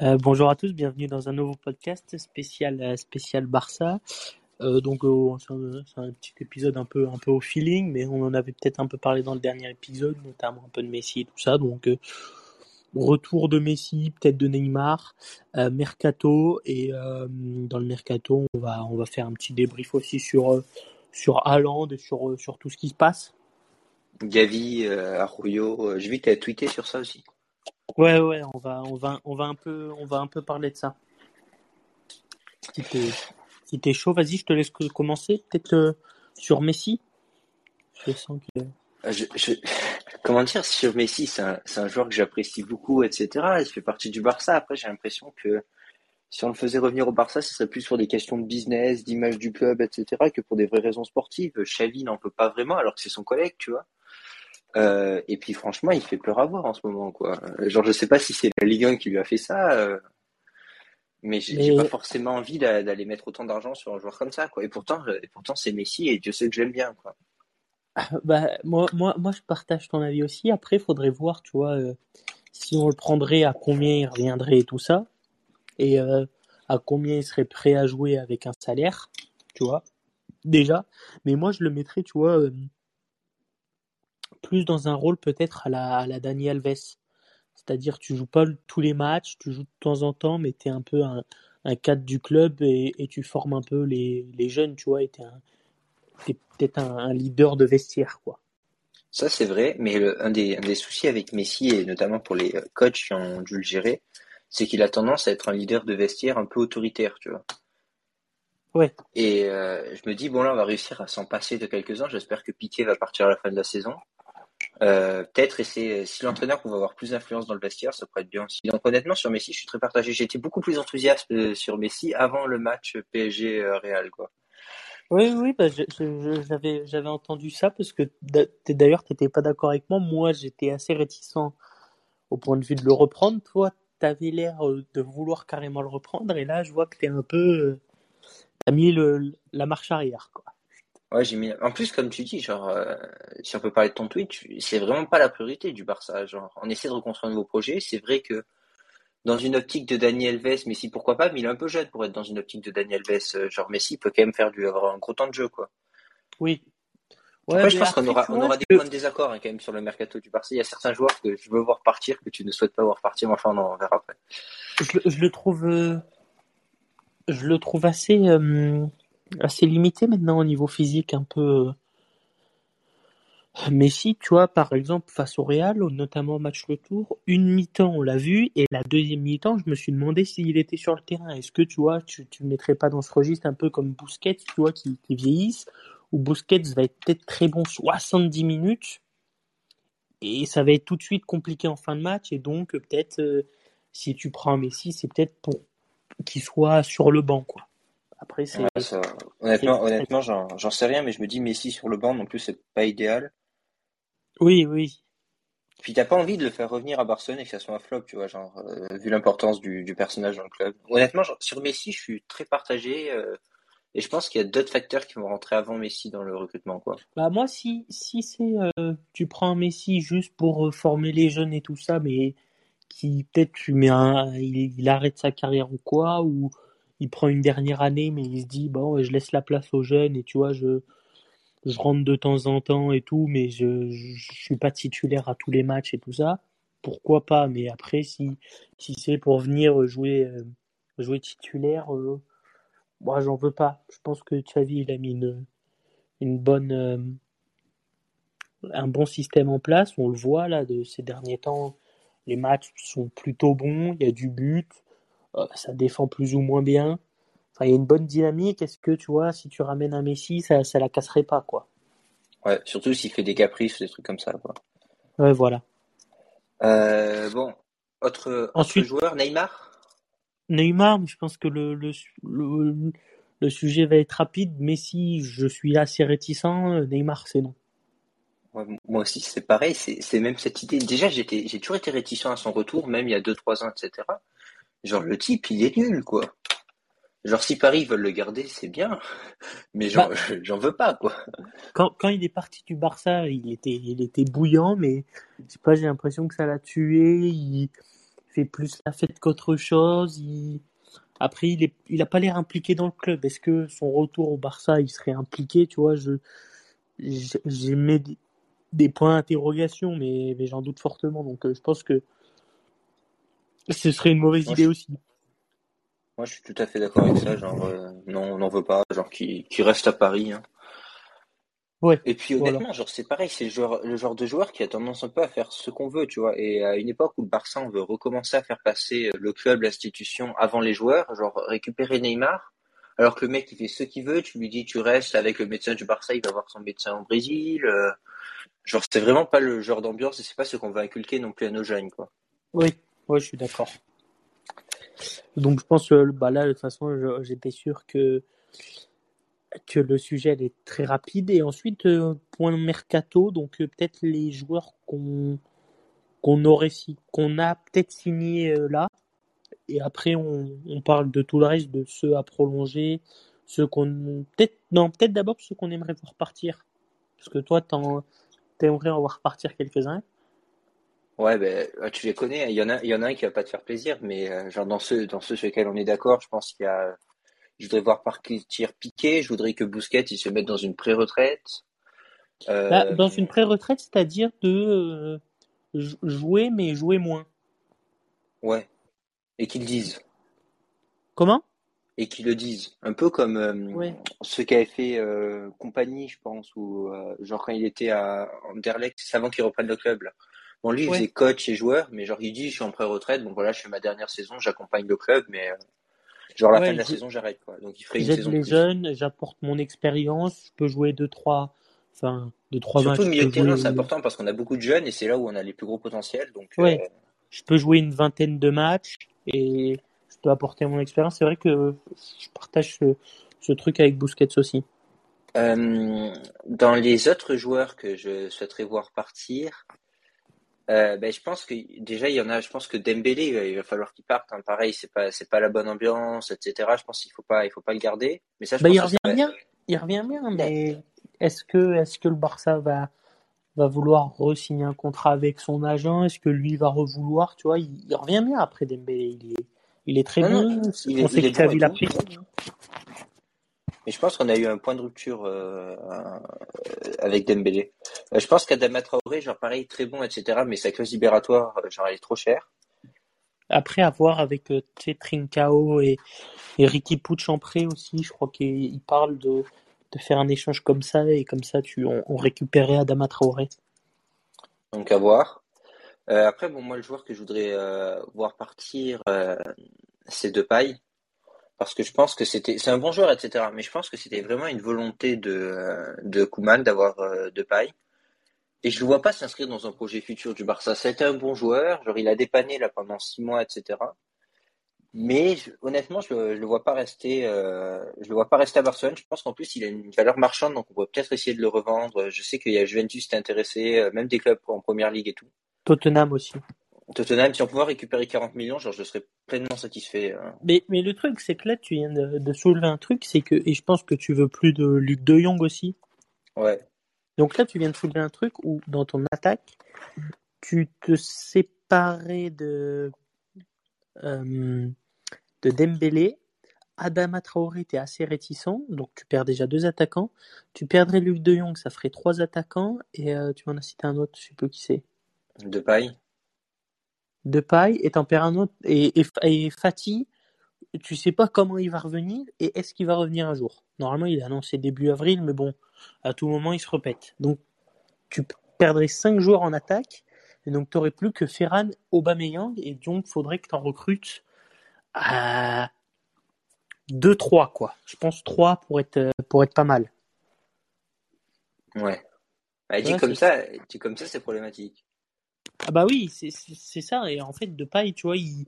Euh, bonjour à tous, bienvenue dans un nouveau podcast spécial euh, spécial Barça. Euh, donc c'est un, petit épisode un peu un peu au feeling, mais on en avait peut-être un peu parlé dans le dernier épisode, notamment un peu de Messi et tout ça. Donc retour de Messi, peut-être de Neymar, mercato et dans le mercato on va on va faire un petit débrief aussi sur sur et sur sur tout ce qui se passe. Gavi, Arroyo, j'ai vu que tu as sur ça aussi. Ouais ouais, on va on va on va un peu on va un peu parler de ça. Si t'es chaud, vas-y, je te laisse commencer. Peut-être euh, sur Messi. Je sens Euh, comment dire, sur Messi, c'est un, joueur que j'apprécie beaucoup, etc. Il fait partie du Barça. Après, j'ai l'impression que si on le faisait revenir au Barça, ce serait plus sur des questions de business, d'image du club, etc., que pour des vraies raisons sportives. Xavi n'en peut pas vraiment, alors que c'est son collègue, tu vois. Euh, et puis franchement, il fait peur à voir en ce moment, quoi. Genre, je sais pas si c'est la Ligue 1 qui lui a fait ça, euh, mais j'ai mais pas forcément envie d'a- d'aller mettre autant d'argent sur un joueur comme ça, quoi. Et pourtant, et pourtant c'est Messi et Dieu sait que j'aime bien, quoi. bah moi moi moi je partage ton avis aussi. Après, il faudrait voir, tu vois, euh, si on le prendrait à combien il reviendrait et tout ça et à combien il serait prêt à jouer avec un salaire, tu vois. Déjà, mais moi je le mettrais, tu vois, plus dans un rôle peut-être à la à la Dani Alves. C'est-à-dire, tu joues pas tous les matchs, tu joues de temps en temps, mais tu es un peu un, un cadre du club et, et tu formes un peu les, les jeunes, tu vois, et tu es, peut-être un, un leader de vestiaire, quoi. Ça, c'est vrai, mais le- un des, un des soucis avec Messi, et notamment pour les euh, coachs qui ont dû le gérer, c'est qu'il a tendance à être un leader de vestiaire un peu autoritaire, tu vois. Ouais, Et euh, je me dis, bon là, on va réussir à s'en passer de quelques-uns. J'espère que Piqué va partir à la fin de la saison. Euh, peut-être, et c'est si l'entraîneur qu'on va avoir plus d'influence dans le vestiaire, ça pourrait être bien aussi. Donc honnêtement, sur Messi, je suis très partagé. J'étais beaucoup plus enthousiaste euh, sur Messi avant le match PSG-Real, quoi. oui, oui, bah, j'avais, j'avais entendu ça parce que d'ailleurs, tu n'étais pas d'accord avec moi. Moi, j'étais assez réticent au point de vue de le reprendre. Toi, tu avais l'air euh, de vouloir carrément le reprendre et là, je vois que tu es un peu. euh, T'as mis le, la marche arrière, quoi. Ouais, j'ai mis. En plus, comme tu dis, genre, euh, si on peut parler de ton tweet, tu- c'est vraiment pas la priorité du Barça. Genre, on essaie de reconstruire un nouveau projet. C'est vrai que dans une optique de Dani Alves, Messi, pourquoi pas, mais il est un peu jeune pour être dans une optique de Dani Alves. Euh, Genre, Messi peut quand même faire du avoir un gros temps de jeu, quoi. Oui. Ouais, Après, je mais pense qu'on après, aura, tu on vois, aura des points de désaccord hein, quand même sur le mercato du Barça. Il y a certains joueurs que je veux voir partir que tu ne souhaites pas voir partir. Mais enfin, on verra après. je, le- je le trouve, euh, je le trouve assez, euh, assez limité maintenant au niveau physique, un peu. euh. Messi, tu vois, par exemple, face au Real, notamment au match retour, une mi-temps, on l'a vu, et la deuxième mi-temps, je me suis demandé s'il était sur le terrain. Est-ce que, tu vois, tu, le mettrais pas dans ce registre un peu comme Busquets, tu vois, qui, qui vieillissent, où Busquets va être peut-être très bon 70 minutes, et ça va être tout de suite compliqué en fin de match, et donc, euh, peut-être, euh, si tu prends Messi, c'est peut-être pour qu'il soit sur le banc, quoi. Après, c'est, Ouais, ça, c'est, honnêtement, honnêtement, j'en, sais rien, mais je me dis Messi sur le banc non plus, c'est pas idéal. oui, oui. Puis t'as pas envie de le faire revenir à Barcelone et que ça soit un flop, tu vois, genre, euh, vu l'importance du, du personnage dans le club. Honnêtement, genre, sur Messi, je suis très partagé, euh, et je pense qu'il y a d'autres facteurs qui vont rentrer avant Messi dans le recrutement, quoi. Bah, moi, si, si c'est, euh, tu prends un Messi juste pour former les jeunes et tout ça, mais qui peut-être tu mets un, il, il arrête sa carrière ou quoi, ou il prend une dernière année, mais il se dit, bon, ouais, je laisse la place aux jeunes et tu vois, je, je rentre de temps en temps et tout, mais je, je, je suis pas titulaire à tous les matchs et tout ça. Pourquoi pas? Mais après, si, si c'est pour venir jouer, euh, jouer titulaire, euh, moi, j'en veux pas. Je pense que Xavi, il a mis une, une bonne, euh, un bon système en place. On le voit là de ces derniers temps. Les matchs sont plutôt bons. Il y a du but. Euh, ça défend plus ou moins bien. Enfin, il y a une bonne dynamique. Est-ce que tu vois, si tu ramènes un Messi, ça, ça la casserait pas, quoi? Ouais, surtout s'il fait des caprices ou des trucs comme ça, quoi. Ouais, voilà. Euh, bon, autre, joueur, Neymar? Neymar, je pense que le, le, le, le sujet va être rapide. Messi, je suis assez réticent. Neymar, c'est non. Ouais, moi aussi, c'est pareil, c'est, c'est même cette idée. Déjà, j'ai toujours été réticent à son retour, même il y a deux, trois ans, etc. Genre, le type, il est nul, quoi. Genre, si Paris veulent le garder, c'est bien, mais j'en, Bah, j'en veux pas, quoi. quand, quand il est parti du Barça, il était, il était bouillant, mais je sais pas, j'ai l'impression que ça l'a tué. Il, fait plus la fête qu'autre chose. Il... Après, il, est... il a pas l'air impliqué dans le club. Est-ce que son retour au Barça, il serait impliqué Tu vois, je j'ai mis des points d'interrogation, mais, mais j'en doute fortement. Donc, euh, je pense que ce serait une mauvaise idée aussi. Moi, je suis tout à fait d'accord avec ça. Genre, euh, non, on n'en veut pas. Genre, qui, qui reste à Paris. Hein. Ouais. Et puis honnêtement, genre c'est pareil, c'est le genre, le genre de joueur qui a tendance un peu à faire ce qu'on veut, tu vois. Et à une époque où le Barça on veut recommencer à faire passer le club, l'institution avant les joueurs, genre récupérer Neymar, alors que le mec il fait ce qu'il veut, tu lui dis tu restes avec le médecin du Barça, il va voir son médecin au Brésil. Euh, genre c'est vraiment pas le genre d'ambiance et c'est pas ce qu'on va inculquer non plus à nos jeunes, quoi. Oui, ouais, je suis d'accord. Donc je pense que bah là de toute façon j'étais sûr que que le sujet est très rapide. Et ensuite, euh, point mercato, donc euh, peut-être les joueurs qu'on qu'on aurait qu'on a peut-être signé euh, là. Et après, on, on, parle de tout le reste, de ceux à prolonger, ceux qu'on peut-être non, peut-être d'abord ceux qu'on aimerait voir partir. Parce que toi, t'aimerais en voir partir quelques-uns. Ouais, ben, tu les connais. Il y en a, il y en a un qui va pas te faire plaisir, mais genre dans ceux, dans ceux sur lesquels on est d'accord, je pense qu'il y a je voudrais voir partir Piqué. Je voudrais que Bousquet il se mette dans une pré-retraite. Euh... Bah, dans une pré-retraite, c'est-à-dire de euh, jouer, mais jouer moins. Ouais. Et qu'ils disent. Comment? Et qu'ils le disent. Un peu comme euh, ce qu'avait fait euh, Compagnie, je pense, ou euh, genre quand il était à Anderlecht, c'est avant qu'il reprenne le club. Là. Bon, lui, il faisait coach et joueur, mais genre il dit, je suis en pré-retraite, bon voilà, je fais ma dernière saison, j'accompagne le club, mais Genre la fin de la saison, j'arrête quoi. Donc il ferait une saison les jeunes, j'apporte mon expérience, je peux jouer deux trois, enfin deux trois Surtout le milieu de terrain, c'est important parce qu'on a beaucoup de jeunes et c'est là où on a les plus gros potentiels. Donc ouais. Euh, je peux jouer une vingtaine de matchs et peux apporter mon expérience. C'est vrai que je partage ce, ce truc avec Busquets aussi. Euh, dans les autres joueurs que je souhaiterais voir partir, euh, ben, je pense que déjà il y en a. Je pense que Dembélé, il va falloir qu'il parte. Hein. Pareil, c'est pas c'est pas la bonne ambiance, etc. Je pense qu'il faut pas il faut pas le garder. Mais ça, je ben, pense il revient bien. Il revient bien. Mais est-ce que est-ce que le Barça va va vouloir re-signer un contrat avec son agent? Est-ce que lui va revouloir? Tu vois, il, revient bien après Dembélé. Il est il est très bon. il, On sait que Xavi l'a pris. Mais je pense qu'on a eu un point de rupture euh, avec Dembélé. Euh, je pense qu'Adama Traoré, genre pareil, très bon, etc. Mais sa clause libératoire, euh, genre elle est trop chère. Après avoir avec euh, Trincao et, et Ricky Pucci en prêt aussi, je crois qu'il parle de, de faire un échange comme ça et comme ça tu on, on récupérait Adama Traoré. Donc à voir. Euh, après bon moi le joueur que je voudrais euh, voir partir, euh, c'est Depay. Parce que je pense que c'était c'est un bon joueur etc mais je pense que c'était vraiment une volonté de de Koeman d'avoir euh, de paille et je le vois pas s'inscrire dans un projet futur du Barça. C'était un bon joueur. Il a dépanné là pendant six mois etc mais honnêtement je, je le vois pas rester euh, je le vois pas rester à Barcelone. Je pense qu'en plus il a une valeur marchande donc on pourrait peut-être essayer de le revendre. Je sais qu'il y a Juventus qui est intéressé euh, même des clubs en première ligue et tout Tottenham aussi Tottenham, si on pouvait récupérer 40 millions, genre, je serais pleinement satisfait. Hein. Mais, mais le truc, c'est que là, tu viens de, de soulever un truc, c'est que, et je pense que tu veux plus de Luc de Jong aussi. Ouais. Donc là, tu viens de soulever un truc où, dans ton attaque, tu te séparais de, euh, de Dembélé. Adama Traoré, t'es assez réticent, donc tu perds déjà deux attaquants. Tu perdrais Luc de Jong, ça ferait trois attaquants, et euh, tu m'en as cité un autre, je sais plus qui c'est. De paille de paille et tempérament et, et, et Fatih, tu sais pas comment il va revenir et est-ce qu'il va revenir un jour? Normalement, il a annoncé début avril, mais bon, à tout moment, il se répète. Donc, tu perdrais 5 joueurs en attaque et donc tu n'aurais plus que Ferran, Aubameyang et donc faudrait que tu en recrutes à 2-3 quoi. Je pense 3 pour être, pour être pas mal. Ouais. Bah, dit comme ça, dit comme ça, c'est problématique. Ah bah oui, c'est ça. Et en fait, de paille, tu vois, il,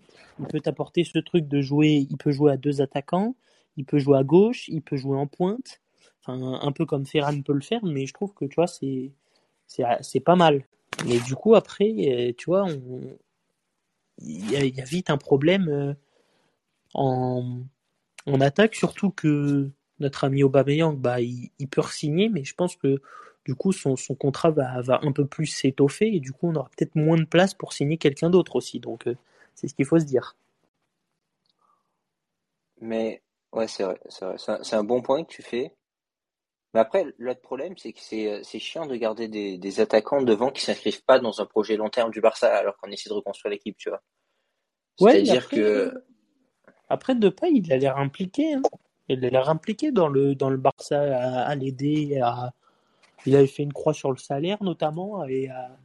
peut t'apporter ce truc de jouer. Il peut jouer à deux attaquants, il peut jouer à gauche, il peut jouer en pointe. Enfin, un peu comme Ferran peut le faire, mais je trouve que tu vois, c'est pas mal. Mais du coup, après, tu vois, il y, a, vite un problème euh, en, en attaque, surtout que notre ami Aubameyang, bah, il, il peut re-signer, mais je pense que du coup, son, son contrat va, va un peu plus s'étoffer et du coup, on aura peut-être moins de place pour signer quelqu'un d'autre aussi. Donc, euh, C'est ce qu'il faut se dire. Mais ouais, c'est vrai, c'est vrai. C'est un, c'est un bon point que tu fais. Mais après, l'autre problème, c'est que c'est euh, c'est chiant de garder des, des attaquants devant qui s'inscrivent pas dans un projet long terme du Barça alors qu'on essaie de reconstruire l'équipe, tu vois. C'est-à-dire après, que après Depay, il a l'air impliqué. hein. Il a l'air impliqué dans le, dans le Barça à, à l'aider. À... Il avait fait une croix sur le salaire, notamment, et à,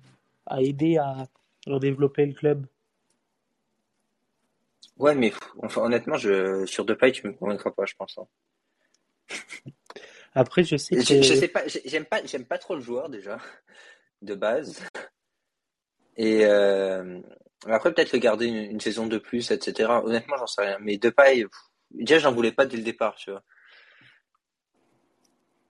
à aider à développer le club. ouais, mais enfin, honnêtement, je sur Depay, tu me convaincras pas, je pense. hein. Après, je sais Je, je que. sais pas, j'ai- j'aime pas, j'aime pas trop le joueur déjà de base. Et euh, après, peut-être le garder une, une saison de plus, etc. Honnêtement, j'en sais rien. Mais Depay, pff, déjà, j'en voulais pas dès le départ, tu vois.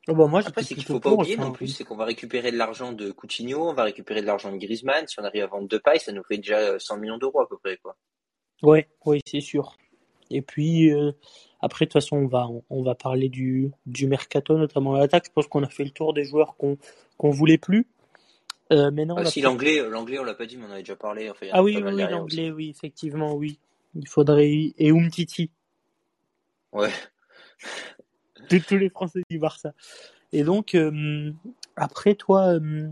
Oh, bah, moi, Après, c'est qu'il plutôt faut pas oublier non plus, c'est qu'on va récupérer de l'argent de Coutinho, on va récupérer de l'argent de Griezmann. Si on arrive à vendre Depay, ça nous fait déjà euh, 100 millions d'euros à peu près, quoi. Ouais, ouais, c'est sûr. Et puis, euh, après, de toute façon, on va, on va parler du, du mercato, notamment à l'attaque. Je pense qu'on a fait le tour des joueurs qu'on qu'on voulait plus. Euh, maintenant, Ah, si l'anglais, euh, l'anglais, on l'a pas dit, mais on en avait déjà parlé. Enfin, Ah oui, oui, oui, l'anglais, oui, effectivement, oui. Il faudrait. Et Umtiti. Ouais. Tous les Français du Barça. Et donc, euh, après, toi, euh,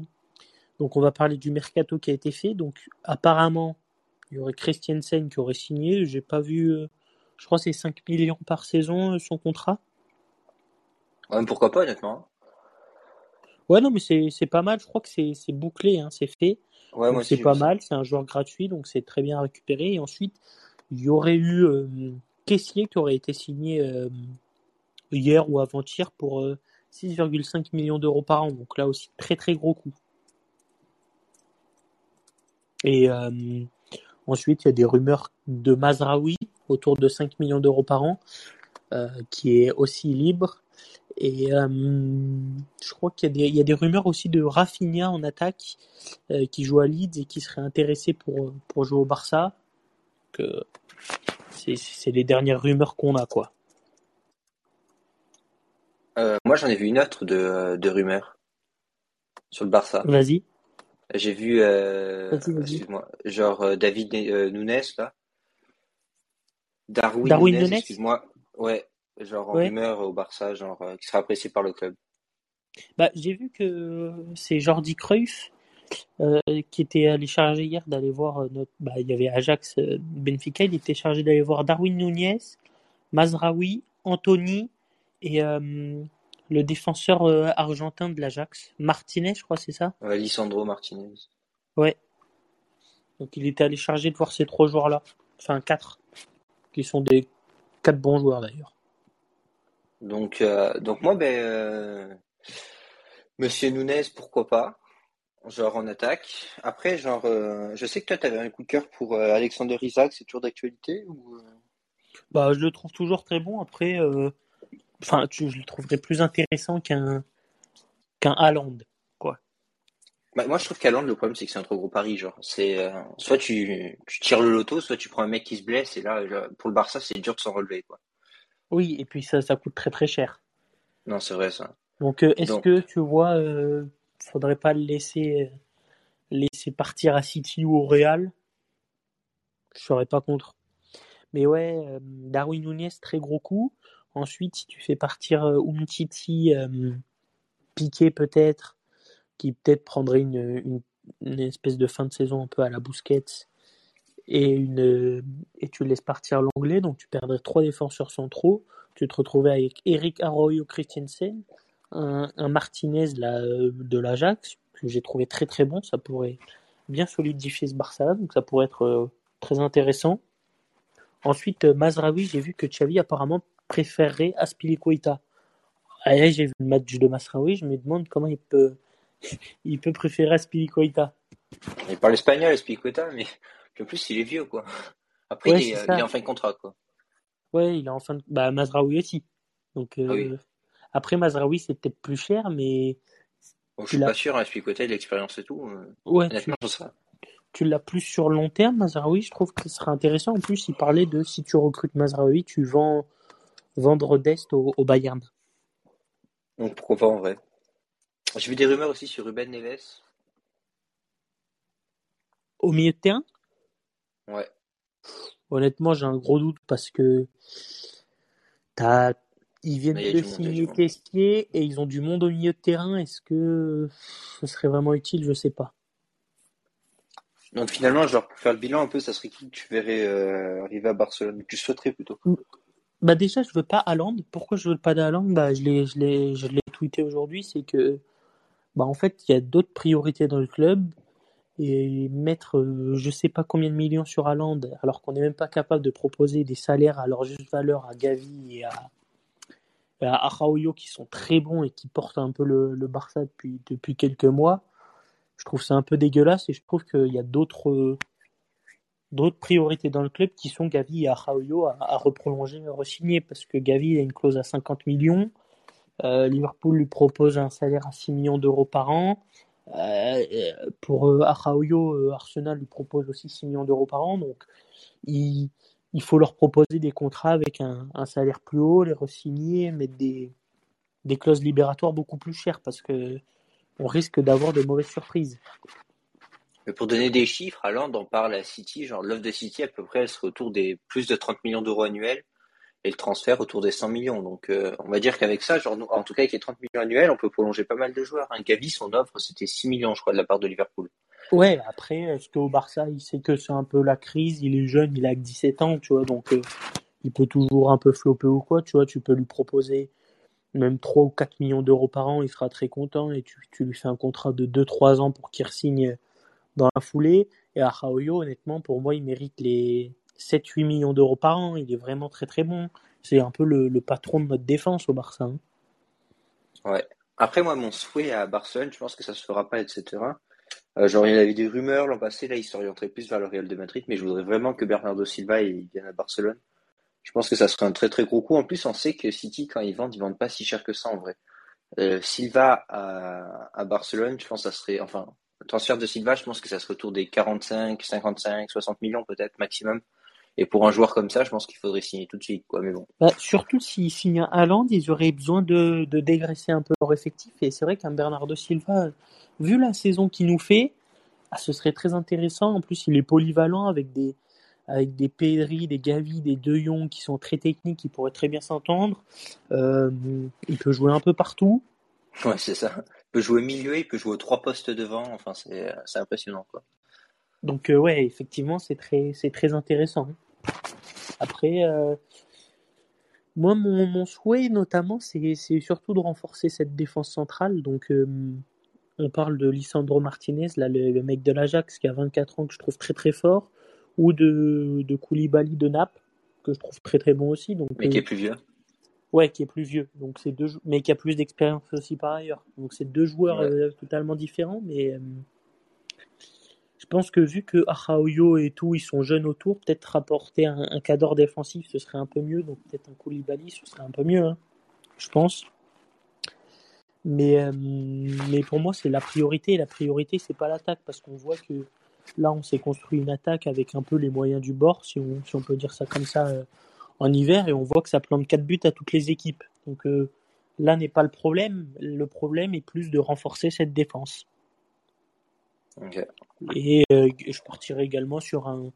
donc on va parler du mercato qui a été fait. Donc, apparemment, il y aurait Christiansen qui aurait signé. J'ai pas vu. euh, je crois c'est 5 millions par saison, son contrat. Ouais, mais pourquoi pas, honnêtement. Ouais, non, mais c'est pas mal. Je crois que c'est bouclé, hein, c'est fait. Ouais, c'est pas mal. C'est un joueur gratuit, donc c'est très bien récupéré. Et ensuite, il y aurait eu Kessié qui aurait été signé hier ou avant-hier pour euh, 6,5 millions d'euros par an. Donc là aussi, très très gros coup. Et euh, ensuite, il y a des rumeurs de Mazraoui autour de 5 millions d'euros par an, euh, qui est aussi libre. Et euh, je crois qu'il y a des, il y a des rumeurs aussi de Rafinha en attaque euh, qui joue à Leeds et qui serait intéressé pour, pour jouer au Barça. C'est les dernières rumeurs qu'on a, quoi. Euh, moi, j'en ai vu une autre de, de rumeur sur le Barça. Vas-y, J'ai vu, euh, vas-y, vas-y. excuse-moi, genre euh, David euh, Nunes, là. Darwin, Darwin Nunes, Nunes excuse-moi. Ouais, genre en Ouais. rumeur au Barça, genre euh, qui sera apprécié par le club. Bah, j'ai vu que c'est Jordi Cruyff euh, qui était allé charger hier d'aller voir euh, notre. Bah, il y avait Ajax euh, Benfica, il était chargé d'aller voir Darwin Nunez, Mazraoui, Anthony et euh, le défenseur euh, argentin de l'Ajax, Martinez, je crois, c'est ça? Ouais, Lisandro Martinez. Ouais. Donc il était allé charger de voir ces trois joueurs-là. Enfin, quatre, qui sont des quatre bons joueurs d'ailleurs. Donc, euh, donc moi, ben, euh, Monsieur Nunes, pourquoi pas? Genre en attaque. Après, genre, euh, je sais que toi, tu avais un coup de cœur pour Alexander Isaac, c'est toujours d'actualité ou... Bah, je le trouve toujours très bon. Après, enfin, tu- je le trouverais plus intéressant qu'un qu'un Haaland, quoi. Bah, moi, je trouve qu'Haaland, le problème, c'est que c'est un trop gros pari. Genre, c'est euh, soit tu, tu tires le loto, soit tu prends un mec qui se blesse, et là, genre, pour le Barça, c'est dur de s'en relever, quoi. Oui, et puis ça, ça coûte très très cher. Non, c'est vrai ça. Donc, euh, est-ce Donc, que tu vois, euh, faudrait pas le laisser euh, laisser partir à City ou au Real? Je serais pas contre. Mais ouais, euh, Darwin Nunez, très gros coup. Ensuite, si tu fais partir euh, Umtiti, euh, Piqué peut-être, qui peut-être prendrait une, une, espèce de fin de saison un peu à la Busquets, et, une, euh, et tu laisses partir l'anglais, donc tu perdrais trois défenseurs centraux. Tu te retrouvais avec Eric Arroyo Christensen, un, Martinez là, de l'Ajax, que j'ai trouvé très très bon. Ça pourrait bien solidifier ce Barça, donc ça pourrait être très intéressant. Ensuite, Mazraoui, j'ai vu que Xavi apparemment préférerait Aspilicueta. Ah, là, j'ai vu le match de Mazraoui, je me demande comment il peut, il peut préférer Aspilicueta. il parle espagnol, Espiqueta, mais en plus, il est vieux, quoi. Après, Ouais, il est, c'est euh, ça. il est en fin de contrat, quoi. Ouais, il est en fin de... Bah, Mazraoui aussi. Donc, Ah oui. euh, après, Mazraoui, c'est peut-être plus cher, mais Bon, je suis pas sûr, hein, Espiqueta, il a l'expérience et tout. euh, ouais, tu, sais. tu l'as plus sur long terme, Mazraoui. Je trouve que ce serait intéressant. En plus, il parlait de si tu recrutes Mazraoui, tu vends vendre Dest au, au Bayern. Donc, pourquoi pas en vrai. J'ai vu des rumeurs aussi sur Ruben Neves. Au milieu de terrain, Ouais. honnêtement, j'ai un gros doute parce que t'as, ils viennent de signer. Tessier et ils ont du monde au milieu de terrain. Est-ce que ce serait vraiment utile? Je sais pas. Donc finalement, genre pour faire le bilan un peu, ça serait qui? Que tu verrais euh, arriver à Barcelone? Tu souhaiterais plutôt? Bah déjà, je veux pas Haaland. Pourquoi je veux pas d'Haaland? Bah, je l'ai, tweeté aujourd'hui. C'est que, bah, en fait, il y a d'autres priorités dans le club. Et mettre euh, je sais pas combien de millions sur Haaland, alors qu'on n'est même pas capable de proposer des salaires à leur juste valeur à Gavi et à, à qui sont très bons et qui portent un peu le, le Barça depuis, depuis quelques mois, je trouve ça un peu dégueulasse et je trouve qu'il y a d'autres d'autres priorités dans le club qui sont Gavi et Araujo à, reprolonger, à re-signer parce que Gavi a une clause à 50 millions, euh, Liverpool lui propose un salaire à 6 millions d'euros par an. Euh, pour euh, euh, Arsenal lui propose aussi 6 millions d'euros par an, donc il, faut leur proposer des contrats avec un, salaire plus haut, les re-signer, mettre des, des clauses libératoires beaucoup plus chères parce que on risque d'avoir de mauvaises surprises. Mais pour donner des chiffres, à Londres, on parle à City, genre l'offre de City à peu près, elle serait autour des plus de 30 millions d'euros annuels et le transfert autour des 100 millions. Donc euh, on va dire qu'avec ça, genre en tout cas avec les 30 millions annuels, on peut prolonger pas mal de joueurs. Un Gavi, son offre, c'était 6 millions, je crois, de la part de Liverpool. Ouais, après, est-ce qu'au Barça, il sait que c'est un peu la crise, il est jeune, il a que 17 ans, tu vois, donc euh, il peut toujours un peu flopper ou quoi, tu vois, tu peux lui proposer même 3 ou 4 millions d'euros par an, il sera très content et tu, tu lui fais un contrat de 2-3 ans pour qu'il signe dans la foulée. Et à Raoyo, honnêtement, pour moi, il mérite les 7-8 millions d'euros par an, il est vraiment très très bon. C'est un peu le, patron de notre défense au Barça. hein. Ouais. Après, moi, mon souhait à Barcelone, je pense que ça se fera pas, etc. Euh, genre, il y avait des rumeurs l'an passé, là, il s'orienterait plus vers le Real de Madrid, mais je voudrais vraiment que Bernardo Silva il vienne à Barcelone. Je pense que ça serait un très très gros coup. En plus, on sait que City, quand ils vendent, ils vendent pas si cher que ça en vrai. Euh, Silva à Barcelone, je pense que ça serait, enfin, le transfert de Silva, je pense que ça serait autour des 45, 55, 60 millions peut-être maximum. Et pour un joueur comme ça, je pense qu'il faudrait signer tout de suite, quoi. Mais bon. Bah, surtout s'ils signent un Haaland, ils auraient besoin de, de dégraisser un peu leur effectif. Et c'est vrai qu'un Bernardo Silva, vu la saison qu'il nous fait, ah, ce serait très intéressant. En plus, il est polyvalent avec des, avec des Pedri, des Gavi, des De Jong qui sont très techniques, qui pourraient très bien s'entendre. Euh, il peut jouer un peu partout. Ouais, c'est ça. Il peut jouer milieu, il peut jouer aux trois postes devant. Enfin, c'est, c'est impressionnant, quoi. Donc, euh, ouais, effectivement, c'est très, c'est très intéressant. Après, euh, moi, mon, mon souhait, notamment, c'est, c'est surtout de renforcer cette défense centrale. Donc, euh, on parle de Lisandro Martinez, là, le, le mec de l'Ajax, qui a 24 ans, que je trouve très très fort, ou de, de Koulibaly de Naples, que je trouve très très bon aussi. Donc, Mais qui est euh, plus vieux. Ouais, qui est plus vieux, donc c'est deux, mais qui a plus d'expérience aussi par ailleurs. Donc, c'est deux joueurs Ouais. euh, totalement différents, mais euh, je pense que vu que Araujo et tout, ils sont jeunes autour, peut-être rapporter un, un cadre défensif, ce serait un peu mieux. Donc peut-être un Koulibaly, ce serait un peu mieux, hein, je pense. Mais, euh, mais pour moi, c'est la priorité. La priorité, c'est pas l'attaque, parce qu'on voit que là, on s'est construit une attaque avec un peu les moyens du bord, si on, si on peut dire ça comme ça, en hiver, et on voit que ça plante 4 buts à toutes les équipes. Donc euh, là n'est pas le problème. Le problème est plus de renforcer cette défense. Et euh, je partirai également sur un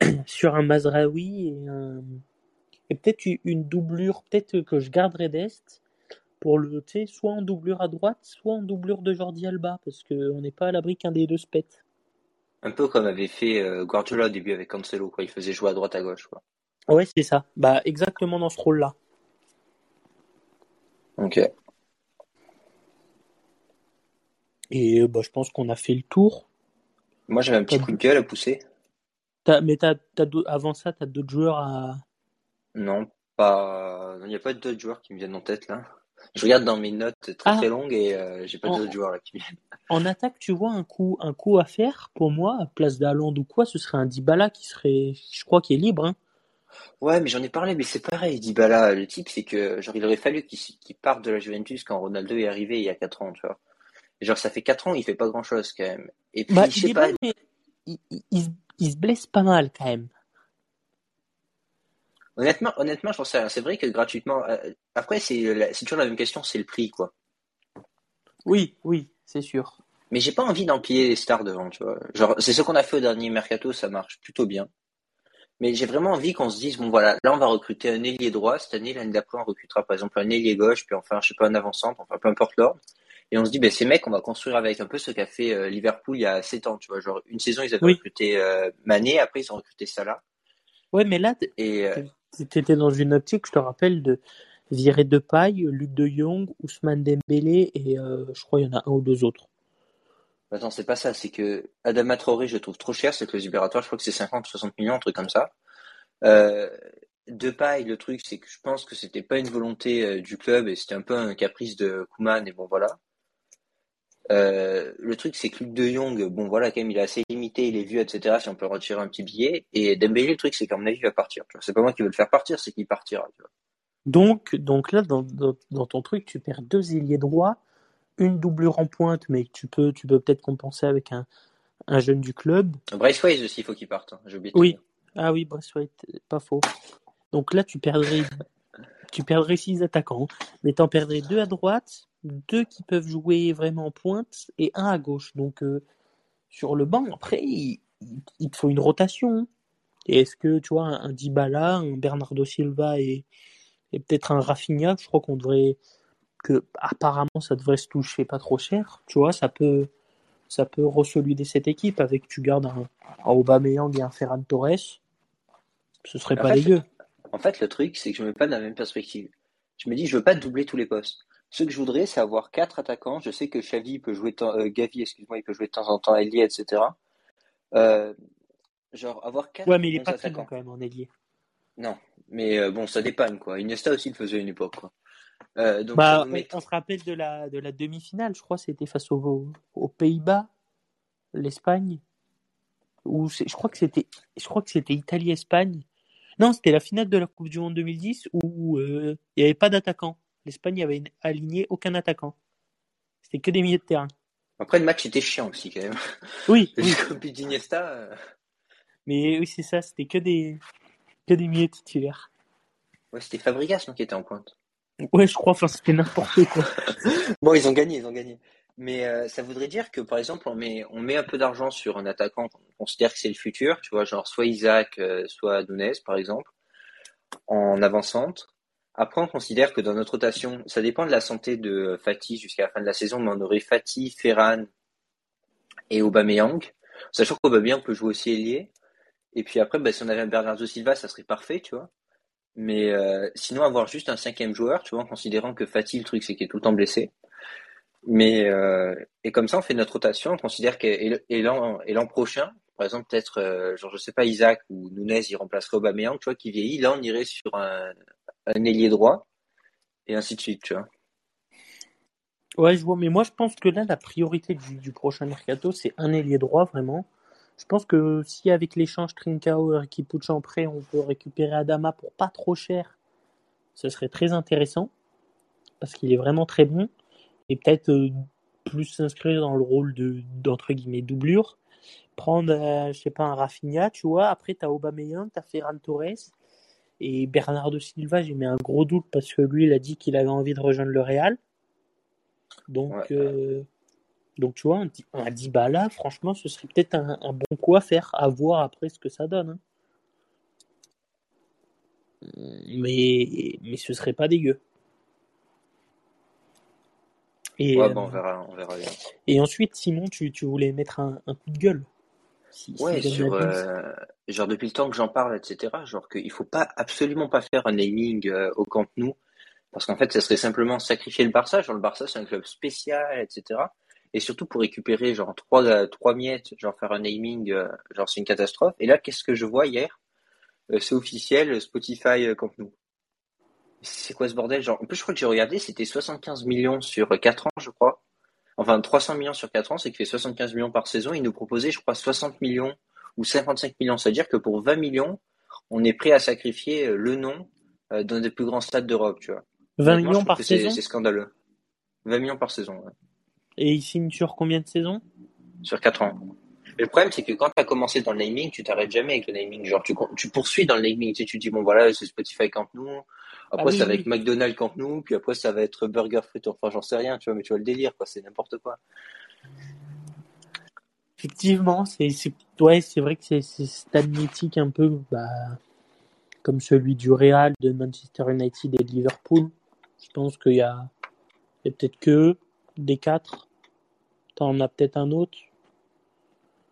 sur un Mazraoui et un et peut-être une doublure, peut-être que je garderai d'Est pour le, tu sais, soit en doublure à droite, soit en doublure de Jordi Alba, parce qu'on n'est pas à l'abri qu'un des deux se pète. Un peu comme avait fait euh, Guardiola au début avec Cancelo, quoi. Il faisait jouer à droite à gauche, quoi. Ouais, c'est ça. Bah, exactement dans ce rôle-là. Ok. Et euh, bah, je pense qu'on a fait le tour. Moi, j'avais un petit T'as- coup de gueule à pousser. T'as- mais t'as, t'as avant ça, tu as d'autres joueurs à. Non, pas. Il n'y a pas d'autres joueurs qui me viennent en tête là. Je regarde dans mes notes très Ah. très longues et euh, j'ai pas En- d'autres joueurs là qui viennent. En attaque, tu vois, un coup, un coup à faire, pour moi, à place d'Haaland ou quoi, ce serait un Dybala qui serait, je crois, qui est libre. Hein. Ouais, mais j'en ai parlé, mais c'est pareil, Dybala. Le type, c'est que genre il aurait fallu qu'il qu'il parte de la Juventus quand Ronaldo est arrivé il y a 4 ans, tu vois. Genre ça fait 4 ans, il fait pas grand chose quand même. Et puis Bah, je il sais pas. mais il, il- il se- il se blesse pas mal quand même. Honnêtement, honnêtement, j'en sais rien. C'est vrai que gratuitement. euh, Après, c'est la- c'est toujours la même question, c'est le prix, quoi. Oui, oui, c'est sûr. Mais j'ai pas envie d'empiler les stars devant, tu vois. Genre, c'est ce qu'on a fait au dernier mercato, ça marche plutôt bien. Mais j'ai vraiment envie qu'on se dise, bon voilà, là on va recruter un ailier droit, cette année, l'année d'après on recrutera par exemple un ailier gauche, puis enfin, je sais pas, un avant-centre, enfin peu importe l'ordre. Et on se dit, ben ces mecs, on va construire avec un peu ce qu'a fait euh, Liverpool il y a 7 ans, tu vois. Genre, une saison, ils avaient recruté euh, Mané, après ils ont recruté Salah. Ouais, mais là, et euh, étais dans une optique, je te rappelle, de virer Depay, Luc de Jong, Ousmane Dembélé, et je crois qu'il y en a un ou deux autres. Attends, c'est pas ça, c'est que Adama Traoré, je trouve trop cher, c'est que le libératoire, je crois que c'est 50 ou 60 millions, un truc comme ça. Euh, de paille, le truc, c'est que je pense que c'était pas une volonté euh, du club et c'était un peu un caprice de Kuman et bon voilà. Euh, le truc, c'est que Luc de Jong, bon voilà, quand même, il est assez limité, il est vu, etc. Si on peut retirer un petit billet. Et Dembélé, le truc, c'est qu'à mon avis, il va partir. C'est pas moi qui veux le faire partir, c'est qu'il partira. Donc, donc là, dans, dans, ton truc, tu perds deux ailiers droits, une doublure en pointe, mais tu peux, tu peux peut-être compenser avec un, un jeune du club. Bryce aussi, il faut qu'il parte. Hein. J'ai oublié. Oui. Ah oui, Braithwaite, pas faux. Donc là, tu perdrais, tu perdrais six attaquants, mais tu en perdrais deux à droite, deux qui peuvent jouer vraiment en pointe et un à gauche. Donc euh, sur le banc, après, il, te faut une rotation. Et est-ce que tu vois un, Dybala, un Bernardo Silva et, et peut-être un Rafinha, je crois qu'on devrait que apparemment ça devrait se toucher pas trop cher. Tu vois, ça peut ça peut resolider cette équipe avec tu gardes un, un Aubameyang et un Ferran Torres. Ce serait pas dégueu. En fait, le truc, c'est que je me mets pas dans la même perspective. Je me dis, je veux pas doubler tous les postes. Ce que je voudrais, c'est avoir quatre attaquants. Je sais que Xavi peut jouer, euh, Gavi, excuse-moi, il peut jouer de temps en temps ailier, etc. Euh, genre avoir quatre. Ouais, mais il est pas très bon quand même en ailier. Non, mais euh, bon, ça dépanne quoi. Iniesta aussi le faisait à une époque quoi. Donc, bah, on, se rappelle de la de la demi-finale, je crois, c'était face aux, aux Pays-Bas, l'Espagne, ou je crois que c'était, je crois que c'était Italie-Espagne. Non, c'était la finale de la Coupe du Monde 2010 où euh, il n'y avait pas d'attaquant. L'Espagne avait aligné aucun attaquant. C'était que des milieux de terrain. Après, le match était chiant aussi, quand même. Oui. oui. d'Iniesta. Euh. Mais oui, c'est ça, c'était que des, que des milieux titulaires. Ouais, c'était Fabregas qui était en pointe. Ouais, je crois, enfin, c'était n'importe quoi. bon, ils ont gagné, ils ont gagné. Mais euh, ça voudrait dire que, par exemple, on met, on met un peu d'argent sur un attaquant qu'on considère que c'est le futur, tu vois, genre soit Isaac, euh, soit Nunez, par exemple, en avant-centre. Après, on considère que dans notre rotation, ça dépend de la santé de Fatih jusqu'à la fin de la saison, mais on aurait Fatih, Ferran et Aubameyang. Sachant qu'Aubameyang peut jouer aussi ailier. Et puis après, bah, si on avait un Bernardo Silva, ça serait parfait, tu vois. Mais euh, sinon, avoir juste un cinquième joueur, tu vois, en considérant que Fatih, le truc, c'est qu'il est tout le temps blessé. Mais euh, et comme ça, on fait notre rotation. On considère que et l'an prochain, par exemple, peut-être, euh, genre, je sais pas, Isaac ou Nunez, il remplacerait Aubameyang, tu vois, qui vieillit. Là, on irait sur un, un ailier droit et ainsi de suite, tu vois. Ouais, je vois. Mais moi, je pense que là, la priorité du, du prochain mercato, c'est un ailier droit, vraiment. Je pense que si avec l'échange Trincao et en prêt, on peut récupérer Adama pour pas trop cher, ce serait très intéressant parce qu'il est vraiment très bon et peut-être euh, plus s'inscrire dans le rôle de d'entre guillemets doublure. Prendre euh, je sais pas un Rafinha tu vois après t'as Aubameyang t'as Ferran Torres et Bernardo Silva j'ai mis un gros doute parce que lui il a dit qu'il avait envie de rejoindre le Real. Donc euh, donc tu vois un, Dybala franchement ce serait peut-être un, bon coup à faire à voir après ce que ça donne hein. mais mais ce serait pas dégueu et, ouais, bon, on verra, on verra bien. Et ensuite, Simon, tu, tu voulais mettre un, un, coup de gueule. ouais, sur, euh, genre depuis le temps que j'en parle, etc. Genre qu'il faut pas absolument pas faire un naming euh, au Camp Nou, parce qu'en fait, ça serait simplement sacrifier le Barça. Genre le Barça, c'est un club spécial, etc. Et surtout pour récupérer genre trois euh, trois miettes, genre faire un naming, euh, genre c'est une catastrophe. Et là, qu'est-ce que je vois hier? C'est officiel, Spotify Camp Nou c'est quoi ce bordel? Genre, en plus, je crois que j'ai regardé, c'était 75 millions sur 4 ans, je crois. Enfin, 300 millions sur 4 ans, c'est qu'il fait 75 millions par saison. Il nous proposait, je crois, 60 millions ou 55 millions. C'est-à-dire que pour 20 millions, on est prêt à sacrifier euh, le nom euh, d'un des plus grands stades d'Europe, tu vois. 20 millions par saison? C'est scandaleux. 20 millions par saison, ouais. Et il signe sur combien de saisons? Sur 4 ans. Mais le problème, c'est que quand tu as commencé dans le naming, tu t'arrêtes jamais avec le naming. Genre, tu, tu poursuis dans le naming. Tu, sais, tu dis, bon, voilà, c'est Spotify Camp Nou, après, ah ça va être McDonald's Camp Nou, puis après, ça va être Burger Frites. Enfin, j'en sais rien, tu vois, mais tu vois le délire, quoi. C'est n'importe quoi. Effectivement, c'est ouais, c'est vrai que c'est stade mythique un peu bah comme celui du Real, de Manchester United et de Liverpool. Je pense qu'il y a, a peut-être que des quatre. T'en as peut-être un autre.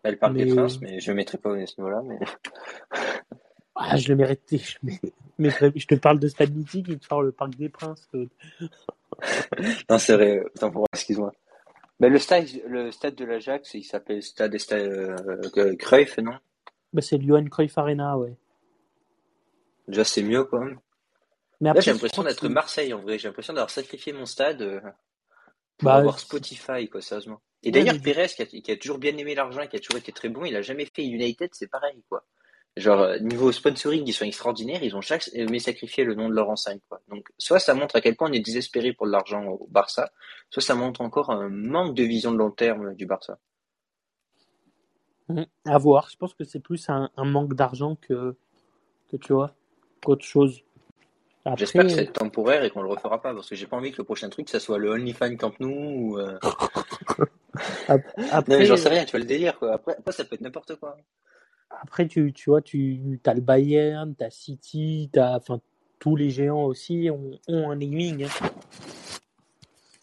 Elle parle des Mais- Princes, mais je ne mettrai pas à ce niveau-là. Mais... Ah, je le méritais. Je, mettrais- je te parle de stade mythique, il te parle le Parc des Princes. Non, c'est vrai. Autant pour moi, excuse-moi. Mais le stade, le stade de l'Ajax, il s'appelle Stade Esta- euh, Cruyff, non? Bah, c'est le Johan Cruyff Arena, ouais. Déjà, c'est mieux quand même. Mais Là, après, j'ai je l'impression d'être Marseille en vrai. J'ai l'impression d'avoir sacrifié mon stade euh, pour Bah, avoir Spotify, quoi, sérieusement. Et Ouais, d'ailleurs, mais- Pérez, qui a, qui a toujours bien aimé l'argent, et qui a toujours été très bon, il a jamais fait United, c'est pareil, quoi. Genre, euh, niveau sponsoring, ils sont extraordinaires, ils ont chaque aimé sacrifier le nom de leur enseigne, quoi. Donc, soit ça montre à quel point on est désespéré pour de l'argent au Barça, soit ça montre encore un manque de vision de long terme du Barça. Mm, À voir. Je pense que c'est plus un, un manque d'argent que, que tu vois, qu'autre chose. Après, J'espère que c'est temporaire et qu'on le refera pas, parce que j'ai pas envie que le prochain truc, ça soit le OnlyFans Camp Nou ou, euh... Non, mais j'en sais rien, tu vois le délire, quoi. Après, après ça peut être n'importe quoi. après tu, tu vois, tu as le Bayern, tu as City, t'as, enfin, tous les géants aussi ont, ont un naming. hein.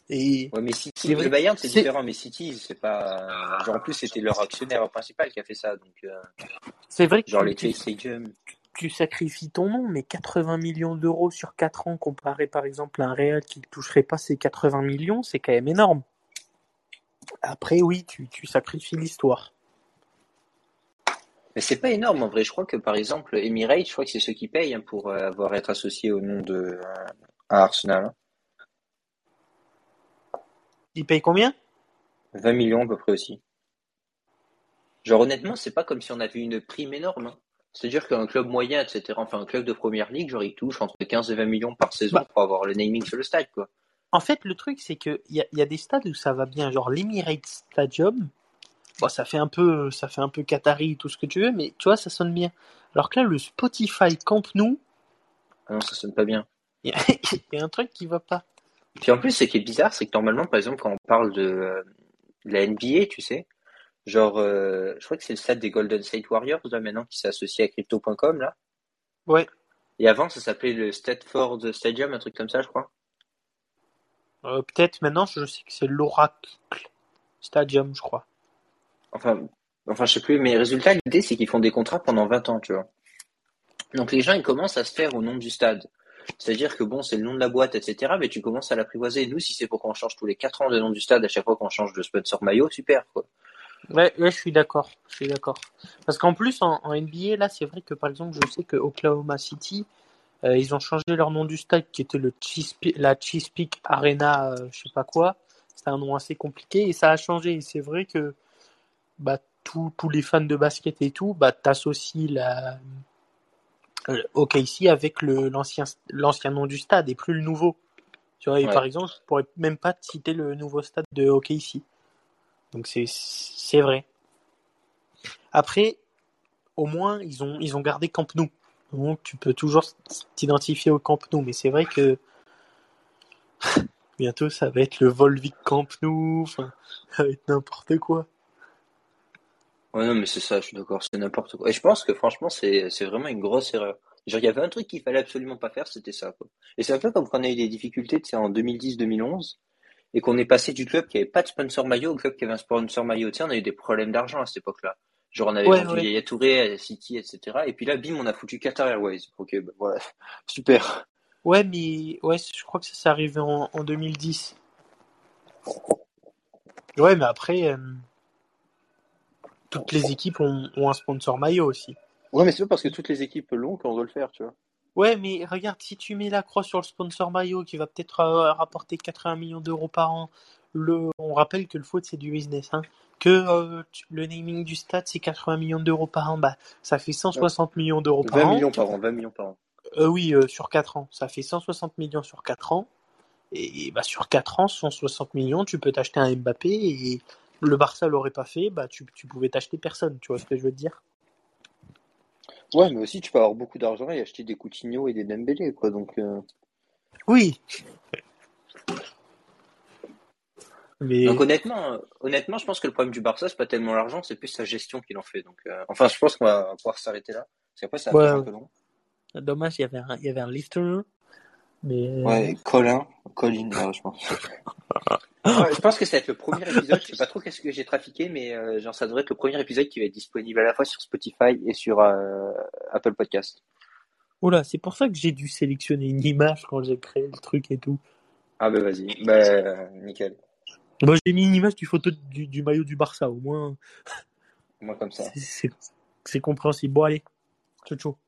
Et Ouais, mais City, le Bayern, c'est différent, mais City, c'est pas, genre, en plus, c'était leur actionnaire principal qui a fait ça, donc, euh, c'est vrai que genre, tu, les tu, Chase Stadium. Tu sacrifies ton nom, mais 80 millions d'euros sur 4 ans comparé par exemple à un Real qui ne toucherait pas ces 80 millions, c'est quand même énorme. Après, oui, tu, tu sacrifies l'histoire. Mais c'est pas énorme, en vrai. Je crois que, par exemple, Emirates, je crois que c'est ceux qui payent, hein, pour euh, avoir être associé au nom de, euh, à Arsenal. hein. Il paye combien? 20 millions, à peu près aussi. Genre, honnêtement, c'est pas comme si on avait une prime énorme, hein. C'est-à-dire qu'un club moyen, etc., enfin, un club de première ligue, genre, il touche entre 15 et 20 millions par saison Bah. pour avoir le naming sur le stade, quoi. En fait, le truc, c'est qu'il y a, y a des stades où ça va bien, genre l'Emirates Stadium. Bon, ça fait un peu, ça fait un peu Qatari, tout ce que tu veux, mais tu vois, ça sonne bien. Alors que là, le Spotify Camp Nou, Ah non, ça sonne pas bien. il y, a- il y a un truc qui va pas. Puis en plus, ce qui est bizarre, c'est que normalement, par exemple, quand on parle de, euh, de la NBA, tu sais, genre, euh, je crois que c'est le stade des Golden State Warriors, là, maintenant, qui s'est associé à Crypto.com, là. Ouais. Et avant, ça s'appelait le Stedford Stadium, un truc comme ça, je crois. Euh, Peut-être maintenant, je sais que c'est l'Oracle Stadium, je crois. Enfin, enfin, je sais plus, mais résultat, l'idée, c'est qu'ils font des contrats pendant 20 ans, tu vois. Donc les gens, ils commencent à se faire au nom du stade. C'est-à-dire que bon, c'est le nom de la boîte, etc., mais tu commences à l'apprivoiser. Nous, si c'est pour qu'on change tous les 4 ans le nom du stade à chaque fois qu'on change de sponsor maillot, super, quoi. Ouais, ouais, je suis d'accord. Je suis d'accord. Parce qu'en plus, en, en NBA, là, c'est vrai que par exemple, je sais que Oklahoma City, euh, ils ont changé leur nom du stade, qui était le Chesapeake, la Chesapeake Arena, euh, je sais pas quoi. C'était un nom assez compliqué et ça a changé. Et c'est vrai que bah, tous tous les fans de basket et tout, bah, t'associes la euh, OKC avec le l'ancien nom du stade et plus le nouveau. Tu vois, et Ouais. par exemple, je pourrais même pas te citer le nouveau stade de OKC. Donc c'est vrai. Après, au moins ils ont gardé Camp Nou. Donc tu peux toujours t'identifier au Camp Nou, mais c'est vrai que bientôt ça va être le Volvic Camp Nou, enfin ça va être n'importe quoi. Ouais, non, mais c'est ça, je suis d'accord, c'est n'importe quoi. Et je pense que franchement, c'est, vraiment une grosse erreur. Genre, il y avait un truc qu'il fallait absolument pas faire, c'était ça. Et c'est un peu comme quand on a eu des difficultés, tu sais, en 2010-2011, et qu'on est passé du club qui avait pas de sponsor maillot au club qui avait un sponsor maillot. Tu sais, on a eu des problèmes d'argent à cette époque-là. Genre, on avait Ouais, vendu ouais. Yaya Touré à City, etc. Et puis là, bim, on a foutu Qatar Airways. Ok, bah, voilà. Super. Ouais, mais ouais, je crois que ça s'est arrivé en, en 2010. Ouais, mais après, euh, toutes les équipes ont, ont un sponsor maillot aussi. Ouais, mais c'est pas parce que toutes les équipes l'ont qu'on doit le faire, tu vois. Ouais, mais regarde, si tu mets la croix sur le sponsor maillot qui va peut-être euh, rapporter 80 millions d'euros par an, le, on rappelle que le foot c'est du business, hein, que euh, tu- le naming du stade c'est 80 millions d'euros par an, bah ça fait 160 millions d'euros par 20 an. millions par an, 20 millions par an. Euh, oui, euh, sur 4 ans, ça fait 160 millions sur 4 ans. Et bah sur 4 ans, 160 millions, tu peux t'acheter un Mbappé et le Barça l'aurait pas fait, bah tu, tu pouvais t'acheter personne, tu vois ce que je veux te dire? Ouais, mais aussi, tu peux avoir beaucoup d'argent et acheter des Coutinho et des Dembélé, quoi. Donc, euh, Oui, Mais Donc honnêtement, euh, honnêtement, je pense que le problème du Barça, c'est pas tellement l'argent, c'est plus sa gestion qu'il en fait. Donc, euh, enfin, je pense qu'on va pouvoir s'arrêter là. Parce qu'après, ça va Ouais, un peu long. dommage, il y avait un, il y avait un listener. Mais euh, Ouais, Colin, Colin, là, je pense. Je pense que ça va être le premier épisode. Je sais pas trop qu'est-ce que j'ai trafiqué, mais euh, genre ça devrait être le premier épisode qui va être disponible à la fois sur Spotify et sur euh, Apple Podcast. oh là, c'est pour ça que j'ai dû sélectionner une image quand j'ai créé le truc et tout. Ah bah vas-y, bah nickel. Moi, j'ai mis une image du photo du, du maillot du Barça, au moins, Moi comme ça. c'est compréhensible. Bon, allez, ciao, ciao.